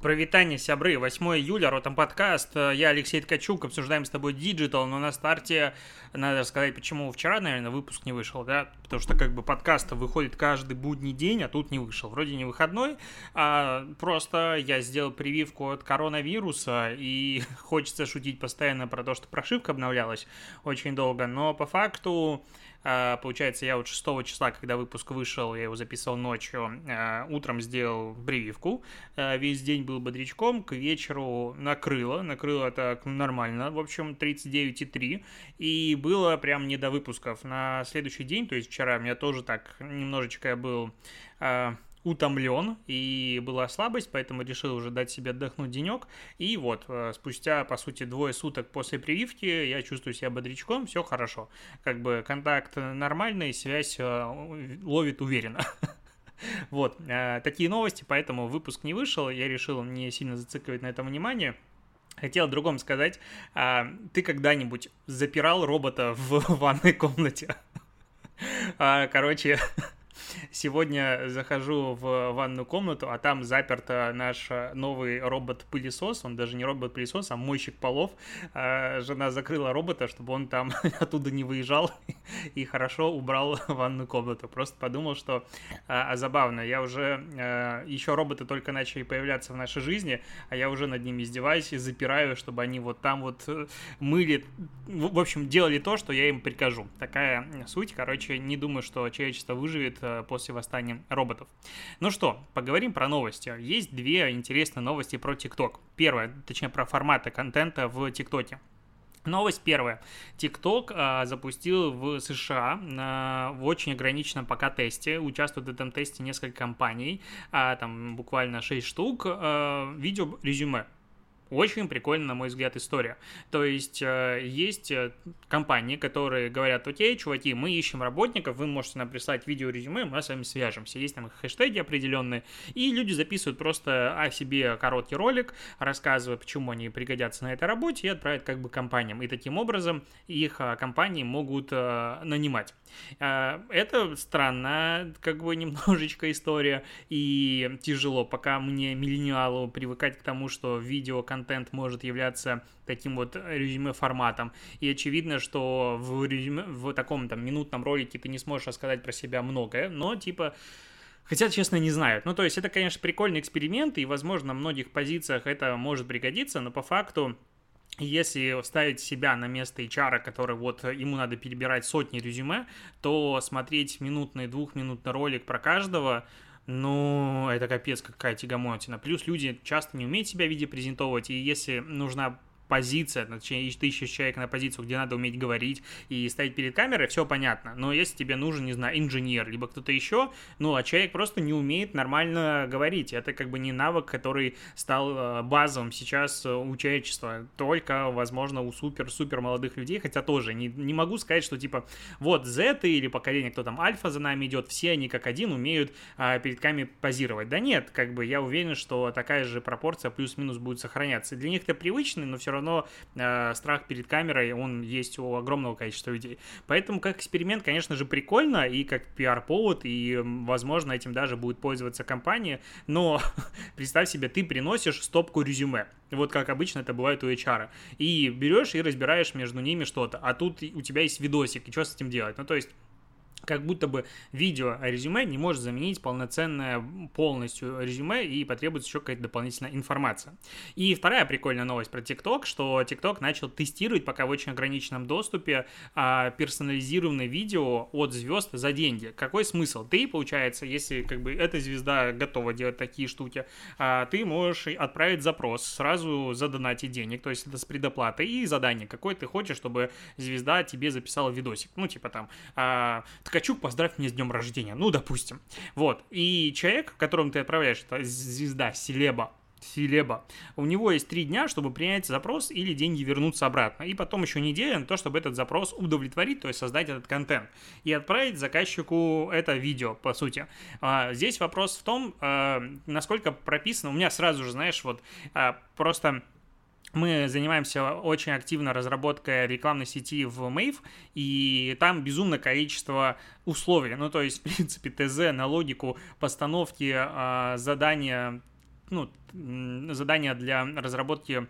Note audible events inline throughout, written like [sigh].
Прывітанне, сябры, 8 июля, Ротом подкаст, я Алексей Ткачук, обсуждаем с тобой digital, но на старте надо сказать, почему вчера, наверное, выпуск не вышел, да, потому что как бы подкаст выходит каждый будний день, а тут не вышел, вроде не выходной, а просто я сделал прививку от коронавируса, и [laughs] хочется шутить постоянно про то, что прошивка обновлялась очень долго, но по факту получается, я вот 6 числа, когда выпуск вышел, я его записывал ночью, а, утром сделал прививку, а, весь день был бодрячком, к вечеру накрыло, накрыло так нормально, в общем, 39,3, и было прям не до выпусков. На следующий день, то есть вчера, у меня тоже так немножечко был утомлен и была слабость, поэтому решил уже дать себе отдохнуть денек. И вот, э, спустя, по сути, двое суток после прививки я чувствую себя бодрячком, все хорошо. Как бы контакт нормальный, связь э, ловит уверенно. [laughs] Вот, э, такие новости, поэтому выпуск не вышел, я решил не сильно зацикливать на этом внимание. Хотел другом сказать, а, ты когда-нибудь запирал робота в [laughs] ванной комнате? [laughs] А, короче, Сегодня захожу в ванную комнату, а там заперт наш э, новый робот-пылесос. Он даже не робот-пылесос, а мойщик полов. А, жена закрыла робота, чтобы он там [laughs] оттуда не выезжал [laughs] и хорошо убрал [laughs] ванную комнату. Просто подумал, что а, а забавно. Я уже а, еще роботы только начали появляться в нашей жизни, а я уже над ними издеваюсь и запираю, чтобы они вот там вот э, мыли, в общем, делали то, что я им прикажу. Такая суть. Короче, не думаю, что человечество выживет после восстания роботов. Ну что, поговорим про новости. Есть две интересные новости про TikTok. Первая, точнее, про форматы контента в ТикТоке. Новость первая. TikTok а, запустил в США а, в очень ограниченном пока тесте. Участвуют в этом тесте несколько компаний, а, там буквально 6 штук. А, видео резюме очень прикольная, на мой взгляд, история. То есть э, есть э, компании, которые говорят, окей, чуваки, мы ищем работников, вы можете нам прислать видео-резюме, мы с вами свяжемся. Есть там хэштеги определенные, и люди записывают просто о себе короткий ролик, рассказывая, почему они пригодятся на этой работе, и отправят как бы компаниям. И таким образом их э, компании могут нанимать. Это странно, как бы [laughs] немножечко история, и тяжело, пока мне, миллениалу, привыкать к тому, что видео контент может являться таким вот резюме форматом. И очевидно, что в, резюме, в таком там минутном ролике ты не сможешь рассказать про себя многое, но типа Хотя, честно, не знают. Ну, то есть, это, конечно, прикольный эксперимент, и, возможно, на многих позициях это может пригодиться, но по факту если ставить себя на место HR, который вот ему надо перебирать сотни резюме, то смотреть минутный, двухминутный ролик про каждого, ну, это капец какая тягомотина. Плюс люди часто не умеют себя видеопрезентовывать, и если нужна позиция, точнее, ты ищешь человека на позицию, где надо уметь говорить и стоять перед камерой, все понятно. Но если тебе нужен, не знаю, инженер, либо кто-то еще, ну, а человек просто не умеет нормально говорить. Это как бы не навык, который стал э, базовым сейчас у человечества. Только, возможно, у супер-супер молодых людей, хотя тоже не, не могу сказать, что типа вот Z или поколение, кто там альфа за нами идет, все они как один умеют а, перед камерой позировать. Да нет, как бы я уверен, что такая же пропорция плюс-минус будет сохраняться. Для них это привычно, но все равно равно э, страх перед камерой, он есть у огромного количества людей. Поэтому как эксперимент, конечно же, прикольно, и как пиар-повод, и, возможно, этим даже будет пользоваться компания, но [laughs] представь себе, ты приносишь стопку резюме, вот как обычно это бывает у HR, и берешь и разбираешь между ними что-то, а тут у тебя есть видосик, и что с этим делать? Ну, то есть как будто бы видео резюме не может заменить полноценное полностью резюме и потребуется еще какая-то дополнительная информация. И вторая прикольная новость про TikTok, что TikTok начал тестировать пока в очень ограниченном доступе а, персонализированное видео от звезд за деньги. Какой смысл? Ты, получается, если как бы эта звезда готова делать такие штуки, а, ты можешь отправить запрос, сразу задонатить денег, то есть это с предоплатой и задание, какое ты хочешь, чтобы звезда тебе записала видосик. Ну, типа там, а, Ткачук, поздравь меня с днем рождения. Ну, допустим. Вот. И человек, которому ты отправляешь, это звезда, селеба, Селеба. У него есть три дня, чтобы принять запрос или деньги вернуться обратно. И потом еще неделя на то, чтобы этот запрос удовлетворить, то есть создать этот контент. И отправить заказчику это видео, по сути. А, здесь вопрос в том, а, насколько прописано. У меня сразу же, знаешь, вот а, просто мы занимаемся очень активно разработкой рекламной сети в Mave, и там безумное количество условий. Ну, то есть, в принципе, ТЗ на логику постановки э, задания ну, задание для разработки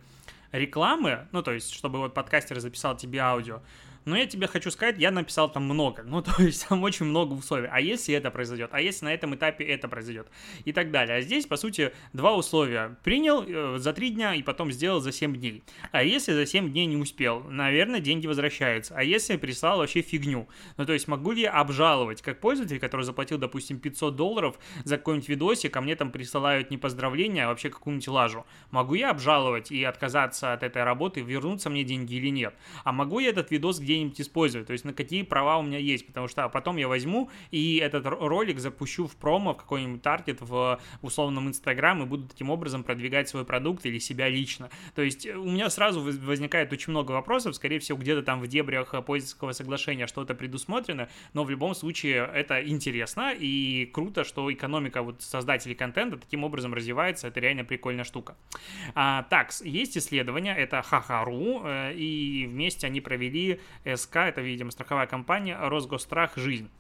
рекламы, ну, то есть, чтобы вот подкастер записал тебе аудио, но я тебе хочу сказать, я написал там много. [laughs] Ну, то есть там очень много условий. А если это произойдет? А если на этом этапе это произойдет? И так далее. А здесь, по сути, два условия. Принял э, за три дня и потом сделал за 7 дней. А если за 7 дней не успел? Наверное, деньги возвращаются. А если прислал вообще фигню? Ну, то есть могу ли я обжаловать, как пользователь, который заплатил, допустим, 500 долларов за какой-нибудь видосик, а мне там присылают не поздравления, а вообще какую-нибудь лажу? Могу я обжаловать и отказаться от этой работы, вернуться мне деньги или нет? А могу я этот видос где где-нибудь использовать, то есть на какие права у меня есть, потому что потом я возьму и этот ролик запущу в промо, в какой-нибудь таргет в условном Инстаграм и буду таким образом продвигать свой продукт или себя лично. То есть у меня сразу возникает очень много вопросов, скорее всего, где-то там в дебрях пользовательского соглашения что-то предусмотрено, но в любом случае это интересно и круто, что экономика вот создателей контента таким образом развивается, это реально прикольная штука. А, так, есть исследования, это Хахару, э, и вместе они провели СК, это, видимо, страховая компания, Росгострах «Жизнь».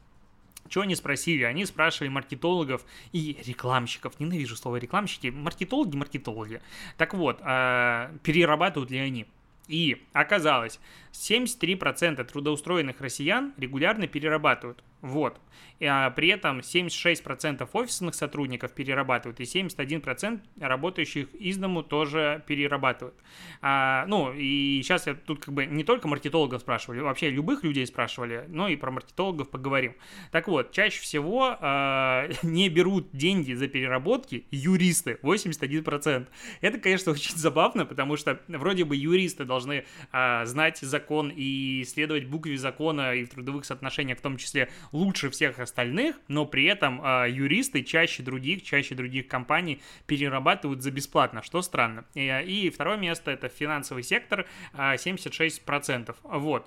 Чего они спросили? Они спрашивали маркетологов и рекламщиков. Ненавижу слово рекламщики. Маркетологи, маркетологи. Так вот, э, перерабатывают ли они? И оказалось, 73% трудоустроенных россиян регулярно перерабатывают. Вот. А при этом 76% офисных сотрудников перерабатывают, и 71% работающих из дому тоже перерабатывают. А, ну, и сейчас я тут как бы не только маркетологов спрашивали, вообще любых людей спрашивали, но и про маркетологов поговорим. Так вот, чаще всего а, [laughs] не берут деньги за переработки юристы, 81%. Это, конечно, [laughs] очень забавно, потому что вроде бы юристы должны а, знать закон и следовать букве закона и в трудовых соотношениях в том числе лучше всех остальных, но при этом э, юристы чаще других, чаще других компаний перерабатывают за бесплатно, что странно. И, и второе место это финансовый сектор, э, 76%. Вот.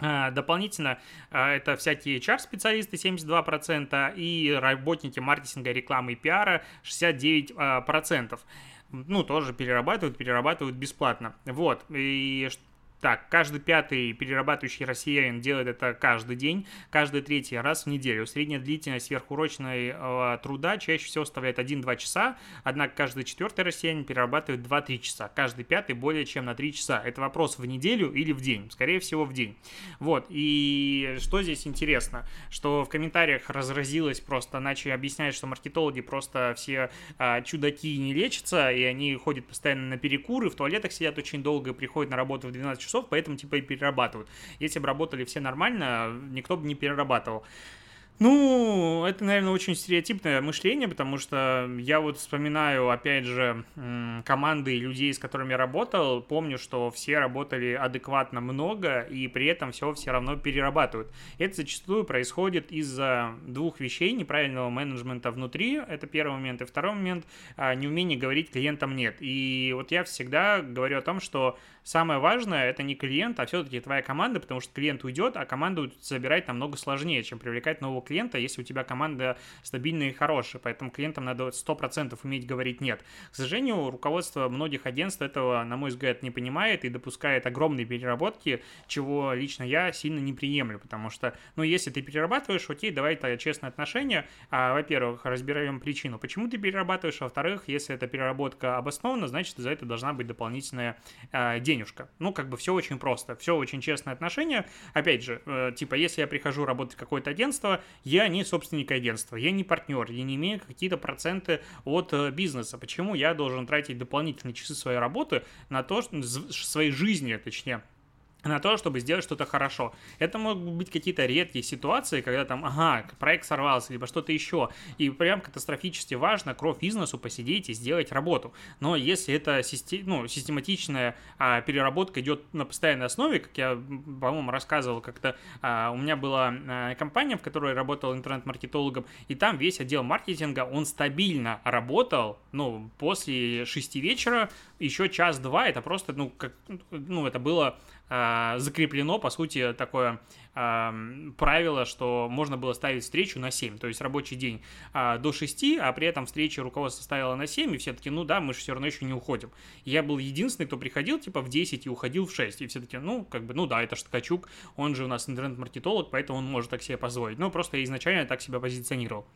Дополнительно это всякие HR-специалисты 72% и работники маркетинга, рекламы и пиара 69%. Ну, тоже перерабатывают, перерабатывают бесплатно. Вот. И так, каждый пятый перерабатывающий россиянин делает это каждый день, каждый третий раз в неделю. Средняя длительность сверхурочного э, труда чаще всего составляет 1-2 часа, однако каждый четвертый россиянин перерабатывает 2-3 часа, каждый пятый более чем на 3 часа. Это вопрос в неделю или в день? Скорее всего, в день. Вот, и что здесь интересно, что в комментариях разразилось просто, начали объяснять, что маркетологи просто все э, чудаки не лечатся, и они ходят постоянно на перекуры, в туалетах сидят очень долго и приходят на работу в 12 часов, поэтому типа и перерабатывают. Если бы работали все нормально, никто бы не перерабатывал. Ну, это, наверное, очень стереотипное мышление, потому что я вот вспоминаю, опять же, команды людей, с которыми я работал, помню, что все работали адекватно много, и при этом все все равно перерабатывают. Это зачастую происходит из-за двух вещей, неправильного менеджмента внутри, это первый момент, и второй момент, а, неумение говорить клиентам «нет». И вот я всегда говорю о том, что самое важное это не клиент, а все-таки твоя команда, потому что клиент уйдет, а команду забирать намного сложнее, чем привлекать нового клиента, если у тебя команда стабильная и хорошая. Поэтому клиентам надо 100% уметь говорить нет. К сожалению, руководство многих агентств этого, на мой взгляд, не понимает и допускает огромные переработки, чего лично я сильно не приемлю, потому что, ну, если ты перерабатываешь, окей, давай это честное отношение. А, во-первых, разбираем причину, почему ты перерабатываешь, а во-вторых, если эта переработка обоснована, значит, за это должна быть дополнительная э, денежка. Ну, как бы все очень просто, все очень честное отношение. Опять же, э, типа, если я прихожу работать в какое-то агентство, я не собственник агентства, я не партнер, я не имею какие-то проценты от э, бизнеса. Почему я должен тратить дополнительные часы своей работы на то, своей жизни, точнее, на то, чтобы сделать что-то хорошо. Это могут быть какие-то редкие ситуации, когда там, ага, проект сорвался, либо что-то еще, и прям катастрофически важно кровь бизнесу посидеть и сделать работу. Но если это систем, ну, систематичная а, переработка идет на постоянной основе, как я, по-моему, рассказывал как-то, а, у меня была а, компания, в которой работал интернет-маркетологом, и там весь отдел маркетинга, он стабильно работал, ну, после 6 вечера, еще час-два, это просто, ну, как, ну, это было закреплено, по сути, такое правило, что можно было ставить встречу на 7, то есть рабочий день э, до 6, а при этом встреча руководство ставило на 7, и все таки ну да, мы же все равно еще не уходим. я был единственный, кто приходил, типа, в 10 и уходил в 6, и все таки ну, как бы, ну да, это же Ткачук, он же у нас интернет-маркетолог, поэтому он может так себе позволить. Ну, просто я изначально так себя позиционировал.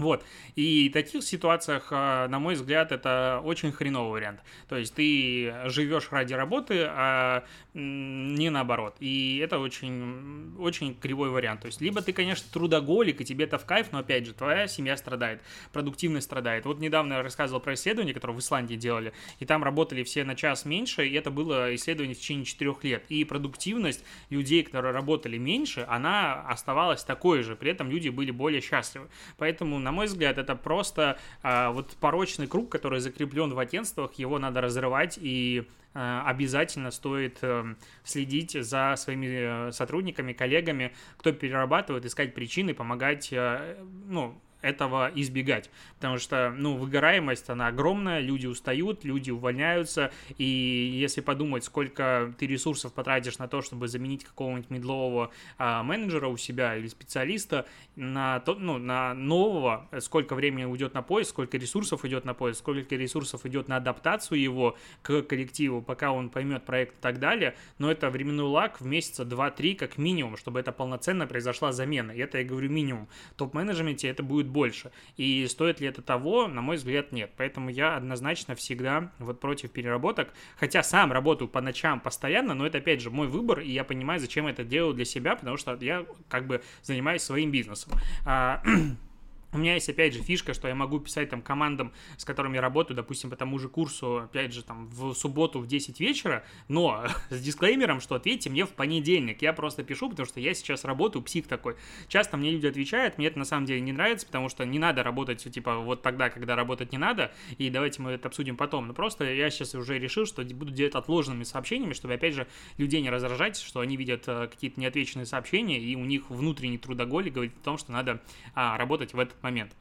Вот. И в таких ситуациях, а, на мой взгляд, это очень хреновый вариант. То есть ты живешь ради работы, а не наоборот. И это очень, очень кривой вариант. То есть либо ты, конечно, трудоголик, и тебе это в кайф, но опять же, твоя семья страдает, продуктивность страдает. Вот недавно я рассказывал про исследование, которое в Исландии делали, и там работали все на час меньше, и это было исследование в течение четырех лет. И продуктивность людей, которые работали меньше, она оставалась такой же. При этом люди были более счастливы. Поэтому, на мой взгляд, это просто а, вот порочный круг, который закреплен в агентствах, его надо разрывать и а, обязательно стоит э, следить за своими э, сотрудниками, коллегами, кто перерабатывает, искать причины, помогать, э, ну, этого избегать. Потому что, ну, выгораемость, она огромная, люди устают, люди увольняются, и если подумать, сколько ты ресурсов потратишь на то, чтобы заменить какого-нибудь медлового а, менеджера у себя или специалиста, на, то, ну, на нового, сколько времени уйдет на поиск, сколько ресурсов идет на поиск, сколько ресурсов идет на адаптацию его к коллективу, пока он поймет проект и так далее, но это временной лак в месяца 2-3 как минимум, чтобы это полноценно произошла замена, и это я говорю минимум. В топ-менеджменте это будет больше. И стоит ли это того, на мой взгляд, нет. Поэтому я однозначно всегда вот против переработок. Хотя сам работаю по ночам постоянно, но это опять же мой выбор, и я понимаю, зачем это делаю для себя, потому что я как бы занимаюсь своим бизнесом. [clears throat] У меня есть, опять же, фишка, что я могу писать там командам, с которыми я работаю, допустим, по тому же курсу, опять же, там, в субботу в 10 вечера, но [laughs] с дисклеймером, что ответьте мне в понедельник. Я просто пишу, потому что я сейчас работаю, псих такой. Часто мне люди отвечают, мне это на самом деле не нравится, потому что не надо работать, типа, вот тогда, когда работать не надо, и давайте мы это обсудим потом. Но просто я сейчас уже решил, что буду делать отложенными сообщениями, чтобы, опять же, людей не раздражать, что они видят э, какие-то неотвеченные сообщения, и у них внутренний трудоголик говорит о том, что надо а, работать в этот момент.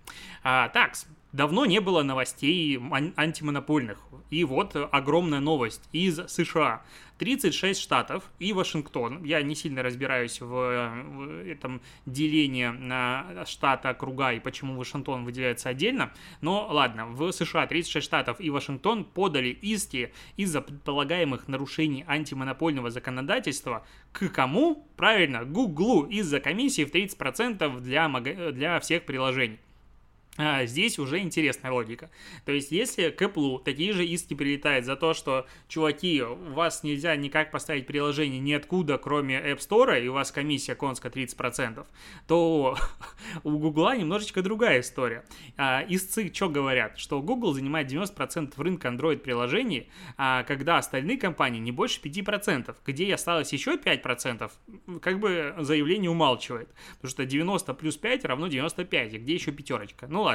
А, так, давно не было новостей антимонопольных. И вот огромная новость из США. 36 штатов и Вашингтон. Я не сильно разбираюсь в, в этом делении на штаты, округа и почему Вашингтон выделяется отдельно. Но ладно, в США 36 штатов и Вашингтон подали иски из-за предполагаемых нарушений антимонопольного законодательства к кому? Правильно, Гуглу из-за комиссии в 30% для, для всех приложений. А, здесь уже интересная логика. То есть, если к Apple такие же иски прилетают за то, что, чуваки, у вас нельзя никак поставить приложение ниоткуда, кроме App Store, и у вас комиссия конска 30%, то [laughs] у Google немножечко другая история. А, истцы что говорят? Что Google занимает 90% рынка Android-приложений, а когда остальные компании не больше 5%. Где осталось еще 5%, как бы заявление умалчивает. Потому что 90 плюс 5 равно 95, и где еще пятерочка? Ну ладно.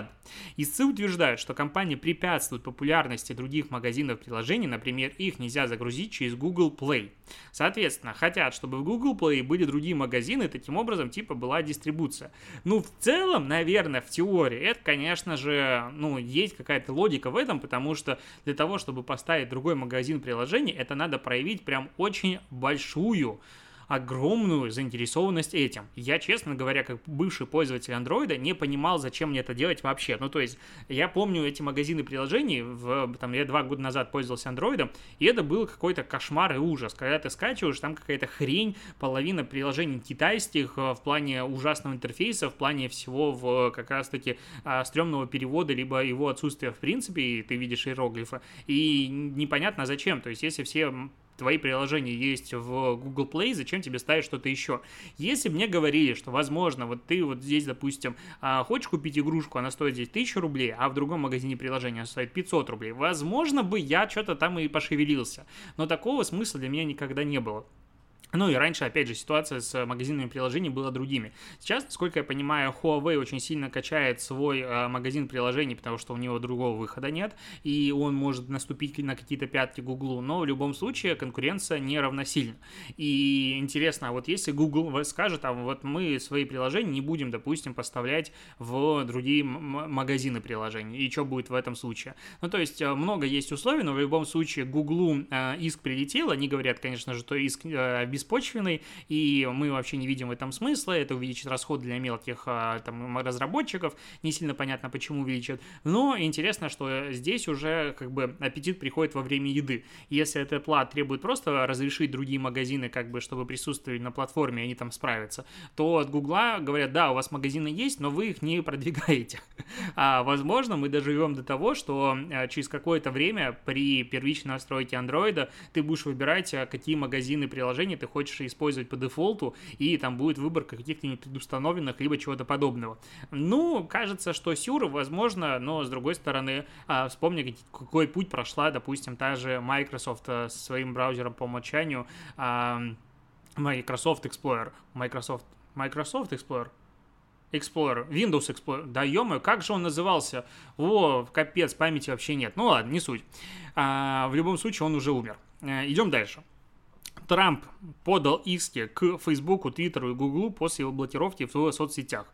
Истцы утверждают, что компания препятствует популярности других магазинов приложений, например, их нельзя загрузить через Google Play. Соответственно, хотят, чтобы в Google Play были другие магазины, таким образом, типа, была дистрибуция. Ну, в целом, наверное, в теории, это, конечно же, ну, есть какая-то логика в этом, потому что для того, чтобы поставить другой магазин приложений, это надо проявить прям очень большую огромную заинтересованность этим. Я, честно говоря, как бывший пользователь андроида, не понимал, зачем мне это делать вообще. Ну, то есть, я помню эти магазины приложений, в, там, я два года назад пользовался андроидом, и это был какой-то кошмар и ужас. Когда ты скачиваешь, там какая-то хрень, половина приложений китайских э, в плане ужасного интерфейса, в плане всего в как раз-таки а, стрёмного перевода, либо его отсутствия в принципе, и ты видишь иероглифы, и непонятно зачем. То есть, если все твои приложения есть в Google Play, зачем тебе ставить что-то еще? Если мне говорили, что, возможно, вот ты вот здесь, допустим, а, хочешь купить игрушку, она стоит здесь 1000 рублей, а в другом магазине приложения она стоит 500 рублей, возможно бы я что-то там и пошевелился. Но такого смысла для меня никогда не было. Ну и раньше, опять же, ситуация с магазинами приложений была другими. Сейчас, насколько я понимаю, Huawei очень сильно качает свой э, магазин приложений, потому что у него другого выхода нет, и он может наступить на какие-то пятки Google, но в любом случае конкуренция не равносильна. И интересно, а вот если Google скажет, а вот мы свои приложения не будем, допустим, поставлять в другие магазины приложений, и что будет в этом случае? Ну, то есть, э, много есть условий, но в любом случае Google э, иск прилетел, они говорят, конечно же, что иск э, беспочвенный, и мы вообще не видим в этом смысла, это увеличит расход для мелких там, разработчиков, не сильно понятно, почему увеличит, но интересно, что здесь уже как бы аппетит приходит во время еды. Если этот плат требует просто разрешить другие магазины, как бы, чтобы присутствовали на платформе, они там справятся, то от Гугла говорят, да, у вас магазины есть, но вы их не продвигаете. [laughs] А возможно, мы доживем до того, что э, через какое-то время при первичной настройке андроида ты будешь выбирать, э, какие магазины приложений ты хочешь использовать по дефолту, и там будет выборка каких-то предустановленных, либо чего-то подобного. Ну, кажется, что сюр, возможно, но с другой стороны, а, вспомни, какой путь прошла, допустим, та же Microsoft э, со своим браузером по умолчанию, Microsoft Explorer, Microsoft, Microsoft Explorer, Explorer, Windows Explorer, да ё как же он назывался? О, капец, памяти вообще нет. Ну ладно, не суть. А, в любом случае, он уже умер. А, идем дальше. Трамп подал иски к Фейсбуку, Твиттеру и Гуглу после его блокировки в соцсетях.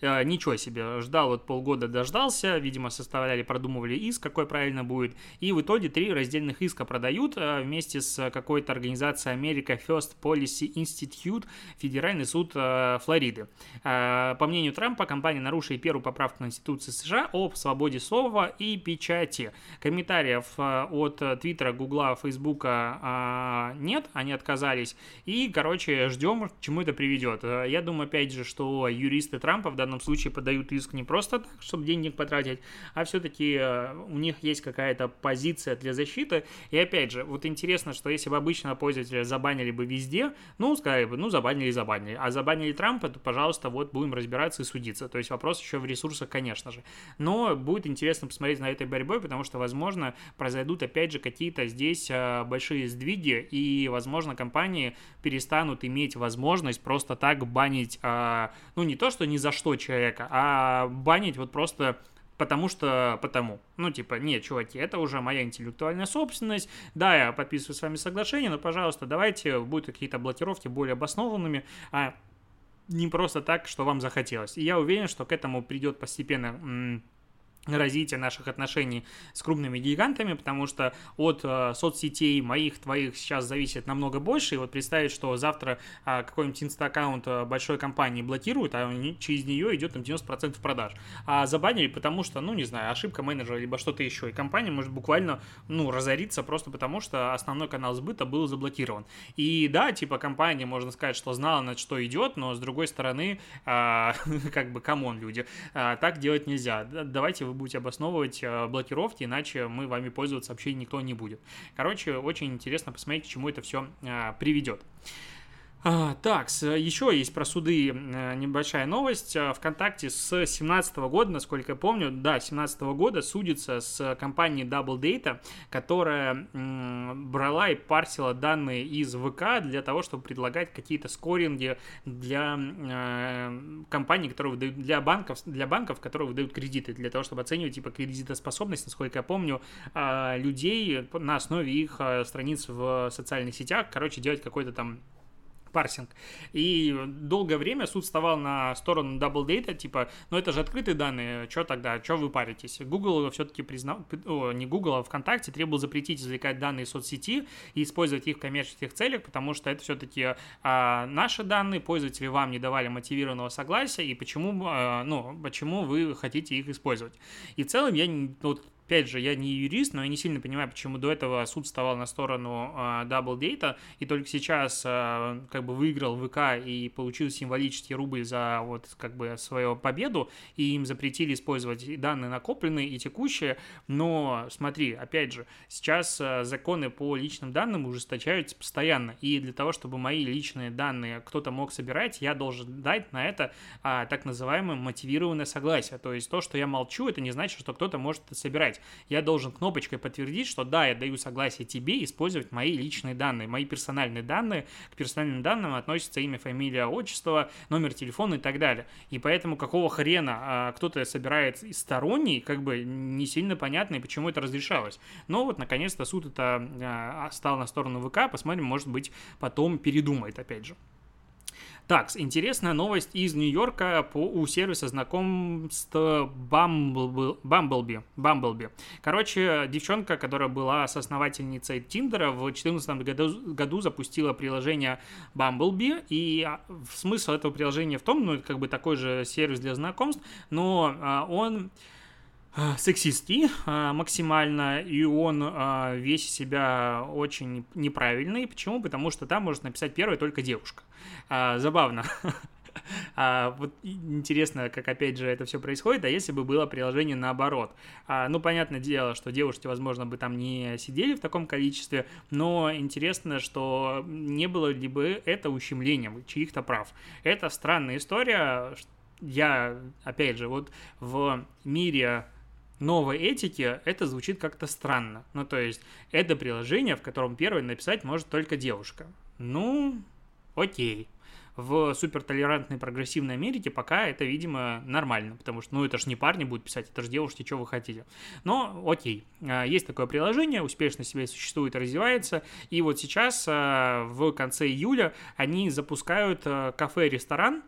Э, ничего себе, ждал вот полгода, дождался, видимо, составляли, продумывали иск, какой правильно будет, и в итоге три раздельных иска продают э, вместе с какой-то организацией America First Policy Institute, Федеральный суд э, Флориды. По мнению Трампа, компания нарушила первую поправку Конституции США о свободе слова и печати. Комментариев от Твиттера, Гугла, Фейсбука нет, они отказались. И, короче, ждем, к чему это приведет. Э, я думаю, опять же, что юристы Трампа в данном случае подают иск не просто так, чтобы денег потратить, а все-таки э, у них есть какая-то позиция для защиты. И опять же, вот интересно, что если бы обычного пользователя забанили бы везде, ну, сказали бы, ну, забанили, забанили. А забанили Трампа, то, пожалуйста, вот будем разбираться и судиться. То есть вопрос еще в ресурсах, конечно же. Но будет интересно посмотреть на этой борьбой, потому что, возможно, произойдут, опять же, какие-то здесь э, большие сдвиги, и, возможно, возможно, компании перестанут иметь возможность просто так банить, а, ну, не то, что ни за что человека, а банить вот просто потому что потому. Ну, типа, нет, чуваки, это уже моя интеллектуальная собственность, да, я подписываю с вами соглашение, но, пожалуйста, давайте будут какие-то блокировки более обоснованными, а не просто так, что вам захотелось. И я уверен, что к этому придет постепенно развития наших отношений с крупными гигантами, потому что от э, соцсетей моих, твоих сейчас зависит намного больше, и вот представить, что завтра э, какой-нибудь инста-аккаунт большой компании блокируют, а через нее идет там 90% продаж, а забанили, потому что, ну, не знаю, ошибка менеджера, либо что-то еще, и компания может буквально, ну, разориться просто потому, что основной канал сбыта был заблокирован. И да, типа компания, можно сказать, что знала, на что идет, но с другой стороны, э, [laughs] как бы, come on, люди, э, так делать нельзя. Давайте вы будете обосновывать э, блокировки, иначе мы вами пользоваться вообще никто не будет. Короче, очень интересно посмотреть, к чему это все э, приведет. А, так, еще есть про суды э, небольшая новость. Э, Вконтакте с 2017 года, насколько я помню, да, 2017 года судится с компанией Double Data, которая брала и парсила данные из ВК для того, чтобы предлагать какие-то скоринги для э, компаний, которые выдают, для банков, для банков, которые выдают кредиты, для того, чтобы оценивать типа кредитоспособность, насколько я помню, э, людей на основе их страниц в социальных сетях, короче, делать какой-то там парсинг. И долгое время суд вставал на сторону Double Data, типа, ну это же открытые данные, что тогда, что вы паритесь? Google все-таки признал, о, не Google, а ВКонтакте требовал запретить извлекать данные из соцсети и использовать их в коммерческих целях, потому что это все-таки а, наши данные, пользователи вам не давали мотивированного согласия, и почему, а, ну, почему вы хотите их использовать. И в целом я вот, Опять же, я не юрист, но я не сильно понимаю, почему до этого суд вставал на сторону э, Double Data, и только сейчас э, как бы выиграл ВК и получил символический рубль за вот как бы свою победу, и им запретили использовать данные накопленные и текущие, но смотри, опять же, сейчас э, законы по личным данным ужесточаются постоянно, и для того, чтобы мои личные данные кто-то мог собирать, я должен дать на это э, так называемое мотивированное согласие, то есть то, что я молчу, это не значит, что кто-то может это собирать, сказать. Я должен кнопочкой подтвердить, что да, я даю согласие тебе использовать мои личные данные, мои персональные данные. К персональным данным относятся имя, фамилия, отчество, номер телефона и так далее. И поэтому какого хрена а, кто-то собирает сторонний, как бы не сильно понятно, и почему это разрешалось. Но вот, наконец-то, суд это а, стал на сторону ВК, посмотрим, может быть, потом передумает, опять же. Так, интересная новость из Нью-Йорка по, у сервиса знакомств Bumblebee. Bumblebee. Bumblebee. Короче, девчонка, которая была соосновательницей Тиндера, в 2014 году, году запустила приложение Bumblebee, и а, смысл этого приложения в том, ну, это как бы такой же сервис для знакомств, но а, он сексистский а, максимально, и он а, весь себя очень неправильный. Почему? Потому что там может написать первая только девушка. Забавно. [laughs] А, вот интересно, как опять же это все происходит, а если бы было приложение наоборот? А, ну, понятное дело, что девушки, возможно, бы там не сидели в таком количестве, но интересно, что не было ли бы это ущемлением чьих-то прав. Это странная история. Я, опять же, вот в мире новой этики, это звучит как-то странно. Ну, то есть, это приложение, в котором первой написать может только девушка. Ну, окей. В супертолерантной прогрессивной Америке пока это, видимо, нормально, потому что, ну, это же не парни будут писать, это же девушки, что вы хотите. Но, окей, а, есть такое приложение, успешно себе существует развивается, и вот сейчас, а, в конце июля, они запускают а, кафе-ресторан,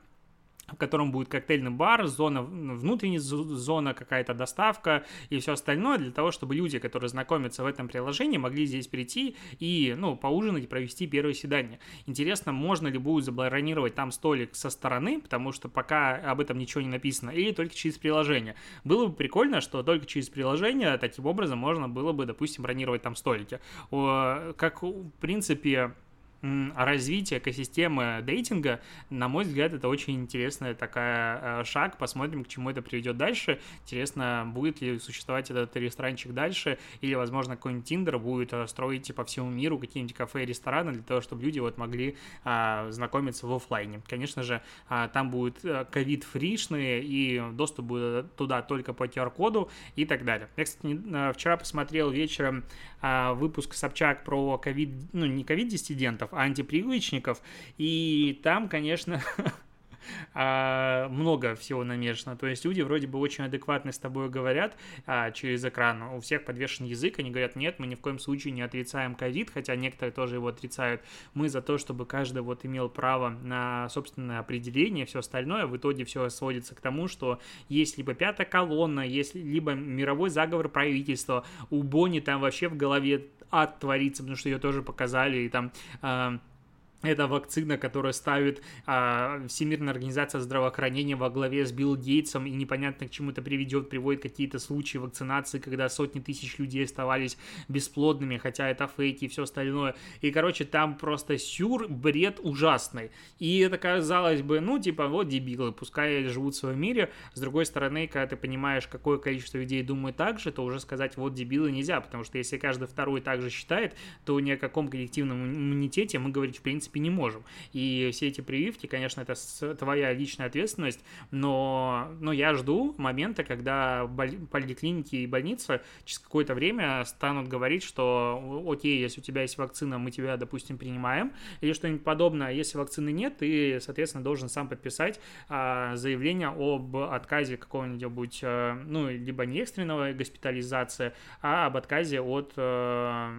в котором будет коктейльный бар, зона, внутренняя зона, какая-то доставка и все остальное, для того, чтобы люди, которые знакомятся в этом приложении, могли здесь прийти и, ну, поужинать и провести первое свидание. Интересно, можно ли будет забронировать там столик со стороны, потому что пока об этом ничего не написано, или только через приложение. Было бы прикольно, что только через приложение таким образом можно было бы, допустим, бронировать там столики. Как, в принципе, развитие экосистемы дейтинга, на мой взгляд, это очень интересная такая э, шаг. Посмотрим, к чему это приведет дальше. Интересно, будет ли существовать этот ресторанчик дальше, или, возможно, какой-нибудь Тиндер будет э, строить по всему миру какие-нибудь кафе и рестораны для того, чтобы люди вот могли а, знакомиться в офлайне. Конечно же, а, там будет э, ковид-фришные, и доступ будет туда только по QR-коду и так далее. Я, кстати, вчера посмотрел вечером а, выпуск Собчак про ковид, ну, не ковид-диссидентов, а антипривычников, и там, конечно, [laughs] а, много всего намешано. То есть люди вроде бы очень адекватно с тобой говорят а, через экран. У всех подвешен язык, они говорят, нет, мы ни в коем случае не отрицаем ковид, хотя некоторые тоже его отрицают. Мы за то, чтобы каждый вот имел право на собственное определение, все остальное. В итоге все сводится к тому, что есть либо пятая колонна, есть либо мировой заговор правительства. У Бонни там вообще в голове ад творится, потому что ее тоже показали, и там э, это вакцина, которая ставит а, Всемирная организация здравоохранения во главе с Билл Гейтсом, и непонятно к чему это приведет, приводит какие-то случаи вакцинации, когда сотни тысяч людей оставались бесплодными, хотя это фейки и все остальное. И, короче, там просто сюр, бред ужасный. И это казалось бы, ну, типа, вот дебилы, пускай живут в своем мире. С другой стороны, когда ты понимаешь, какое количество людей думает так же, то уже сказать, вот дебилы нельзя, потому что если каждый второй так же считает, то ни о каком коллективном иммунитете мы говорить, в принципе, принципе, не можем. И все эти прививки, конечно, это твоя личная ответственность, но, но я жду момента, когда поликлиники и больницы через какое-то время станут говорить, что окей, если у тебя есть вакцина, мы тебя, допустим, принимаем, или что-нибудь подобное. Если вакцины нет, ты, соответственно, должен сам подписать а, заявление об отказе какого-нибудь, а, ну, либо не экстренного госпитализации, а об отказе от а,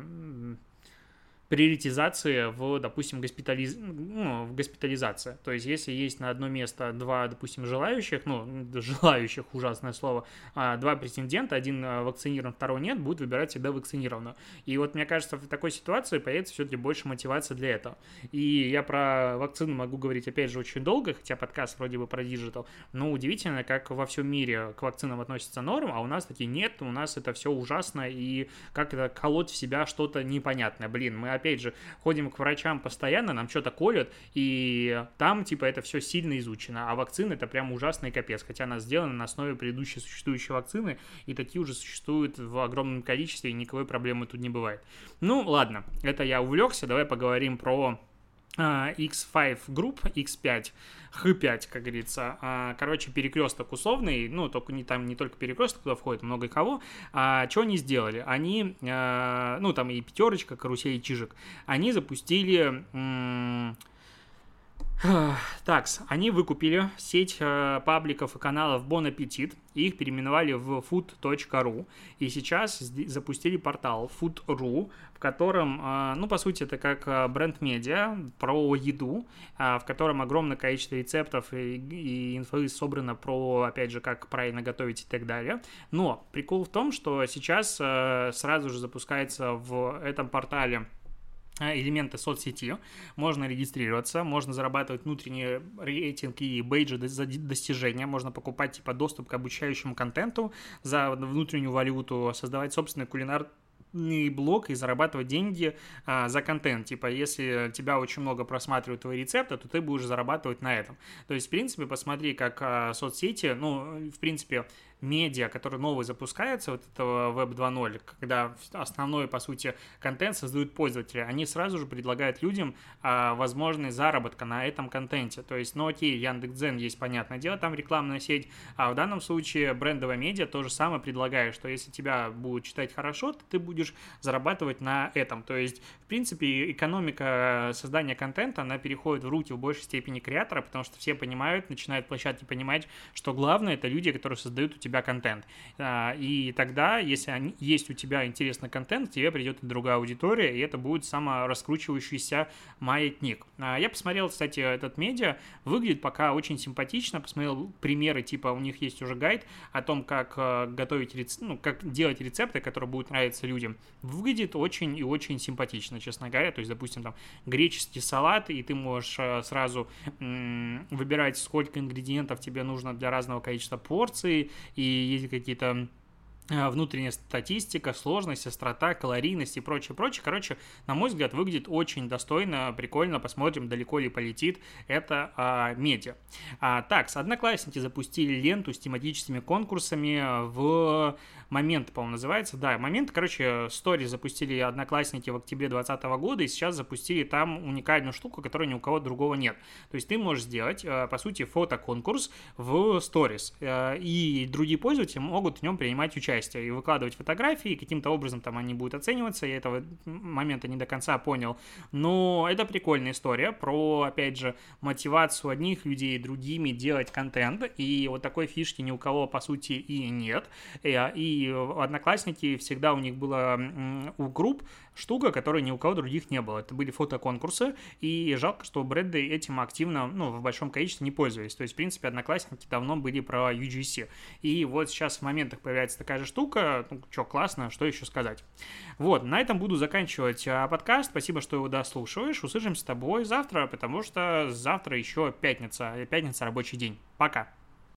приоритизации в, допустим, госпитализ... ну, в госпитализации. То есть, если есть на одно место два, допустим, желающих, ну, [laughs] желающих, ужасное слово, а два претендента, один а, вакцинирован, второй нет, будет выбирать всегда вакцинированного. И вот, мне кажется, в такой ситуации появится все-таки больше мотивации для этого. И я про вакцину могу говорить, опять же, очень долго, хотя подкаст вроде бы про digital, но удивительно, как во всем мире к вакцинам относится норм, а у нас такие нет, у нас это все ужасно, и как это колоть в себя что-то непонятное. Блин, мы опять же, ходим к врачам постоянно, нам что-то колют, и там, типа, это все сильно изучено, а вакцины это прям ужасный капец, хотя она сделана на основе предыдущей существующей вакцины, и такие уже существуют в огромном количестве, и никакой проблемы тут не бывает. Ну, ладно, это я увлекся, давай поговорим про X5 групп, X5, H5, как говорится. А, короче, перекресток условный, ну, только не там не только перекресток туда входит, много кого. А, что они сделали? Они, а, ну, там и пятерочка, карусель и чижик, они запустили [sighs] Так, они выкупили сеть э, пабликов и каналов Bon Appetit, их переименовали в food.ru, и сейчас запустили портал food.ru, в котором, э, ну, по сути, это как э, бренд-медиа про еду, в котором огромное количество рецептов и, и инфы собрано про, опять же, как правильно готовить и так далее. Но прикол в том, что сейчас сразу же запускается в этом портале элементы соцсети, можно регистрироваться, можно зарабатывать внутренний рейтинг и бейджи за достижения, можно покупать типа доступ к обучающему контенту за внутреннюю валюту, создавать собственный кулинар блог и зарабатывать деньги а, за контент. Типа, если тебя очень много просматривают твои рецепты, то ты будешь зарабатывать на этом. То есть, в принципе, посмотри, как а, соцсети, ну, в принципе, медиа, который новый запускается, вот этого Web 2.0, когда основной, по сути, контент создают пользователи, они сразу же предлагают людям а, возможность заработка на этом контенте. То есть, ну окей, Яндекс.Дзен есть, понятное дело, там рекламная сеть, а в данном случае брендовая медиа то же самое предлагает, что если тебя будут читать хорошо, то ты будешь зарабатывать на этом. То есть, в принципе, экономика создания контента, она переходит в руки в большей степени креатора, потому что все понимают, начинают площадки понимать, что главное это люди, которые создают у тебя тебя контент. А, и тогда, если есть у тебя интересный контент, тебе придет другая аудитория, и это будет самораскручивающийся маятник. А, я посмотрел, кстати, этот медиа, выглядит пока очень симпатично, посмотрел примеры, типа у них есть уже гайд о том, как э, готовить, ну, как делать рецепты, которые будут нравиться людям. Выглядит очень и очень симпатично, честно говоря. То есть, допустим, там греческий салат, и ты можешь э, сразу выбирать, сколько ингредиентов тебе нужно для разного количества порций, и есть какие-то а, внутренняя статистика, сложность, острота, калорийность и прочее, прочее. Короче, на мой взгляд, выглядит очень достойно, прикольно. Посмотрим, далеко ли полетит это а, медиа. А, так, Одноклассники запустили ленту с тематическими конкурсами в момент, по-моему, называется. Да, момент, короче, стори запустили Одноклассники в октябре 2020 года, и сейчас запустили там уникальную штуку, которой ни у кого другого нет. То есть ты можешь сделать, а, по сути, фотоконкурс в сторис, а, и другие пользователи могут в нем принимать участие и выкладывать фотографии, каким-то образом там они будут оцениваться, я этого момента не до конца понял, но это прикольная история про, опять же, мотивацию одних людей другими делать контент, и вот такой фишки ни у кого, по сути, и нет, и, и Одноклассники всегда у них было у групп штука, которой ни у кого других не было. Это были фотоконкурсы, и жалко, что бренды этим активно, ну, в большом количестве не пользовались. То есть, в принципе, одноклассники давно были про UGC. И вот сейчас в моментах появляется такая же штука. Ну, что, классно, что еще сказать. Вот, на этом буду заканчивать а, подкаст. Спасибо, что его дослушиваешь. Услышимся с тобой завтра, потому что завтра еще пятница. Пятница рабочий день. Пока.